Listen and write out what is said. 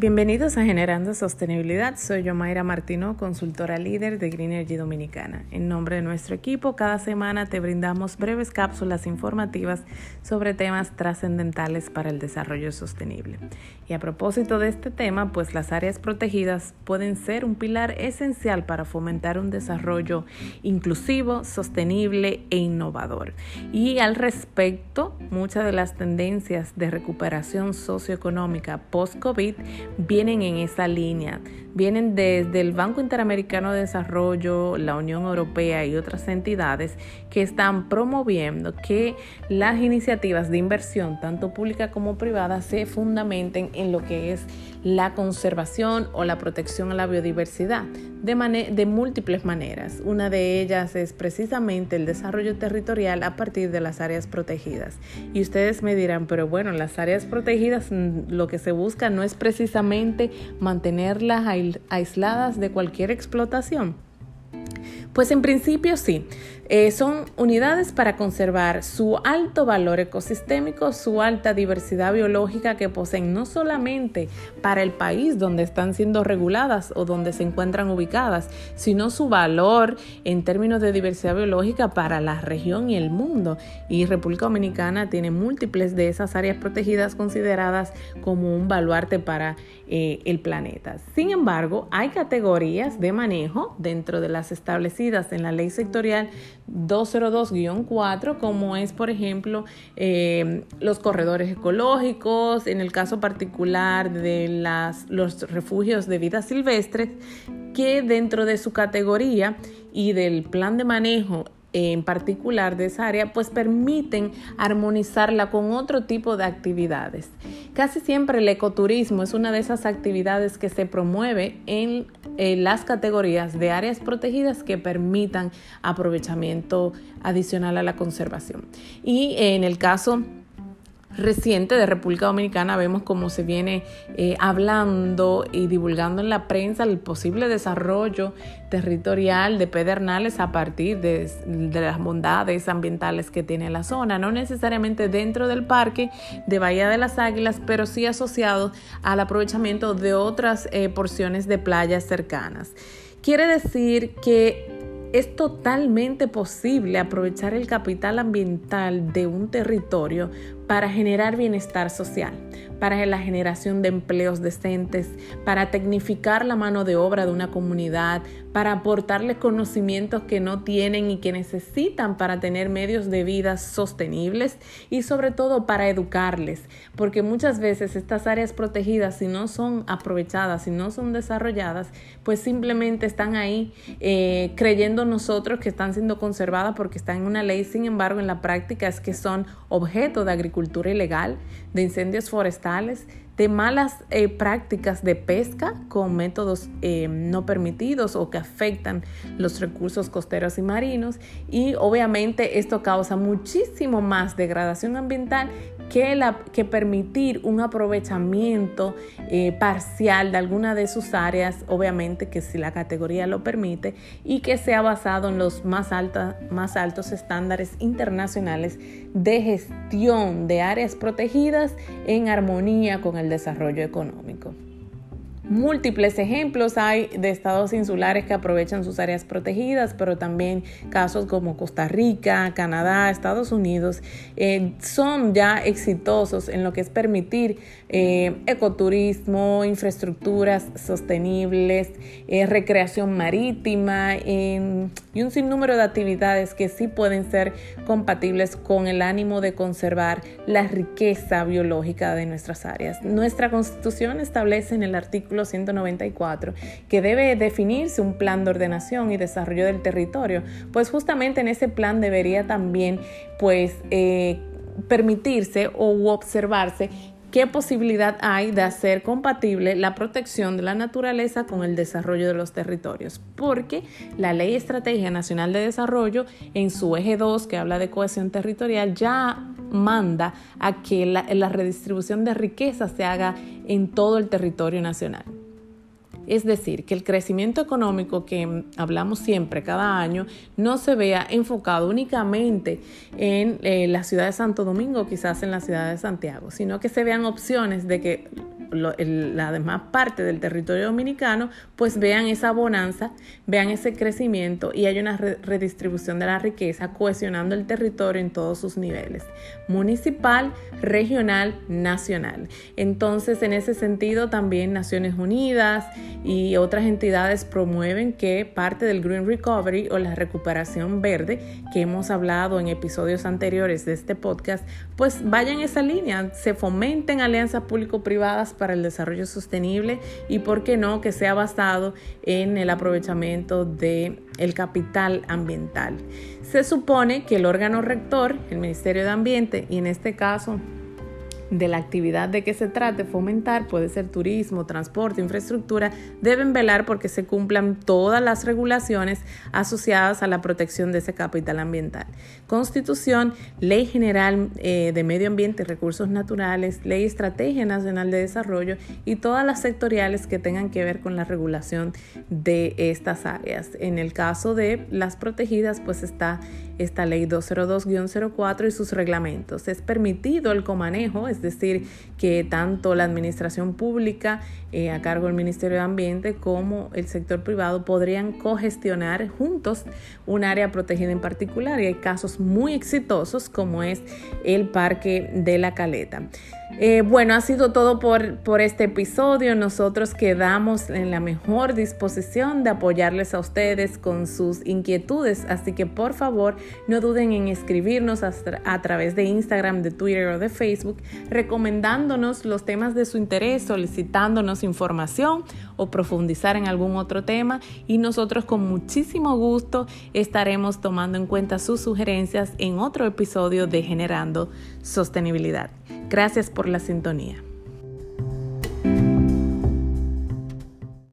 Bienvenidos a Generando Sostenibilidad. Soy yo, Mayra Martino, consultora líder de Green Energy Dominicana. En nombre de nuestro equipo, cada semana te brindamos breves cápsulas informativas sobre temas trascendentales para el desarrollo sostenible. Y a propósito de este tema, pues las áreas protegidas pueden ser un pilar esencial para fomentar un desarrollo inclusivo, sostenible e innovador. Y al respecto, muchas de las tendencias de recuperación socioeconómica post-COVID vienen en esa línea. Vienen desde el Banco Interamericano de Desarrollo, la Unión Europea y otras entidades que están promoviendo que las iniciativas de inversión, tanto pública como privada, se fundamenten en lo que es la conservación o la protección a la biodiversidad de, de múltiples maneras. Una de ellas es precisamente el desarrollo territorial a partir de las áreas protegidas. Y ustedes me dirán, pero bueno, las áreas protegidas mm, lo que se busca no es precisamente mantenerlas aisladas de cualquier explotación. Pues en principio sí. Eh, son unidades para conservar su alto valor ecosistémico, su alta diversidad biológica que poseen no solamente para el país donde están siendo reguladas o donde se encuentran ubicadas, sino su valor en términos de diversidad biológica para la región y el mundo. Y República Dominicana tiene múltiples de esas áreas protegidas consideradas como un baluarte para eh, el planeta. Sin embargo, hay categorías de manejo dentro de las establecidas en la ley sectorial 202-4, como es, por ejemplo, eh, los corredores ecológicos, en el caso particular de las, los refugios de vida silvestre, que dentro de su categoría y del plan de manejo en particular de esa área, pues permiten armonizarla con otro tipo de actividades. Casi siempre el ecoturismo es una de esas actividades que se promueve en, las categorías de áreas protegidas que permitan aprovechamiento adicional a la conservación. Y en el caso reciente de República Dominicana vemos cómo se viene eh, hablando y divulgando en la prensa el posible desarrollo territorial de Pedernales a partir de, las bondades ambientales que tiene la zona, no necesariamente dentro del parque de Bahía de las Águilas, pero sí asociado al aprovechamiento de otras eh, porciones de playas cercanas. Quiere decir que es totalmente posible aprovechar el capital ambiental de un territorio para generar bienestar social, para la generación de empleos decentes, para tecnificar la mano de obra de una comunidad, para aportarles conocimientos que no tienen y que necesitan para tener medios de vida sostenibles y sobre todo para educarles, porque muchas veces estas áreas protegidas, si no son aprovechadas, si no son desarrolladas, pues simplemente están ahí eh, creyendo nosotros que están siendo conservadas porque están en una ley, sin embargo en la práctica es que son objeto de agricultura ilegal, de incendios forestales, de malas eh, prácticas de pesca con métodos eh, no permitidos o que afectan los recursos costeros y marinos. Y obviamente esto causa muchísimo más degradación ambiental que, permitir un aprovechamiento eh, parcial de alguna de sus áreas, obviamente que si la categoría lo permite, y que sea basado en los más, más altos estándares internacionales de gestión de áreas protegidas en armonía con el desarrollo económico. Múltiples ejemplos hay de estados insulares que aprovechan sus áreas protegidas, pero también casos como Costa Rica, Canadá, Estados Unidos eh, son ya exitosos en lo que es permitir eh, ecoturismo, infraestructuras sostenibles, eh, recreación marítima y un sinnúmero de actividades que sí pueden ser compatibles con el ánimo de conservar la riqueza biológica de nuestras áreas. Nuestra constitución establece en el artículo 194, que debe definirse un plan de ordenación y desarrollo del territorio, pues justamente en ese plan debería también pues eh, permitirse o observarse qué posibilidad hay de hacer compatible la protección de la naturaleza con el desarrollo de los territorios, porque la Ley Estrategia Nacional de Desarrollo en su eje 2, que habla de cohesión territorial, ya manda a que la, la redistribución de riqueza se haga en todo el territorio nacional. Es decir, que el crecimiento económico que hablamos siempre cada año no se vea enfocado únicamente en eh, la ciudad de Santo Domingo, quizás en la ciudad de Santiago, sino que se vean opciones de que la demás parte del territorio dominicano, pues vean esa bonanza, vean ese crecimiento y hay una redistribución de la riqueza cohesionando el territorio en todos sus niveles, municipal, regional, nacional. Entonces, en ese sentido, también Naciones Unidas y otras entidades promueven que parte del Green Recovery o la recuperación verde que hemos hablado en episodios anteriores de este podcast, pues vayan en esa línea, se fomenten alianzas público-privadas para el desarrollo sostenible y, por qué no, que sea basado en el aprovechamiento del el capital ambiental. Se supone que el órgano rector, el Ministerio de Ambiente, y en este caso de la actividad de que se trate fomentar, puede ser turismo, transporte, infraestructura, deben velar porque se cumplan todas las regulaciones asociadas a la protección de ese capital ambiental. Constitución, Ley General eh, de Medio Ambiente y Recursos Naturales, Ley Estrategia Nacional de Desarrollo y todas las sectoriales que tengan que ver con la regulación de estas áreas. En el caso de las protegidas, pues está esta ley 202-04 y sus reglamentos. Es permitido el comanejo, es decir, que tanto la administración pública eh, a cargo del Ministerio de Ambiente como el sector privado podrían cogestionar juntos un área protegida en particular y hay casos muy exitosos como es el Parque de la Caleta. Eh, bueno, ha sido todo por, por este episodio. Nosotros quedamos en la mejor disposición de apoyarles a ustedes con sus inquietudes, así que por favor no duden en escribirnos a, a través de Instagram, de Twitter o de Facebook, recomendándonos los temas de su interés, solicitándonos información o profundizar en algún otro tema y nosotros con muchísimo gusto estaremos tomando en cuenta sus sugerencias en otro episodio de Generando Sostenibilidad. Gracias por la sintonía.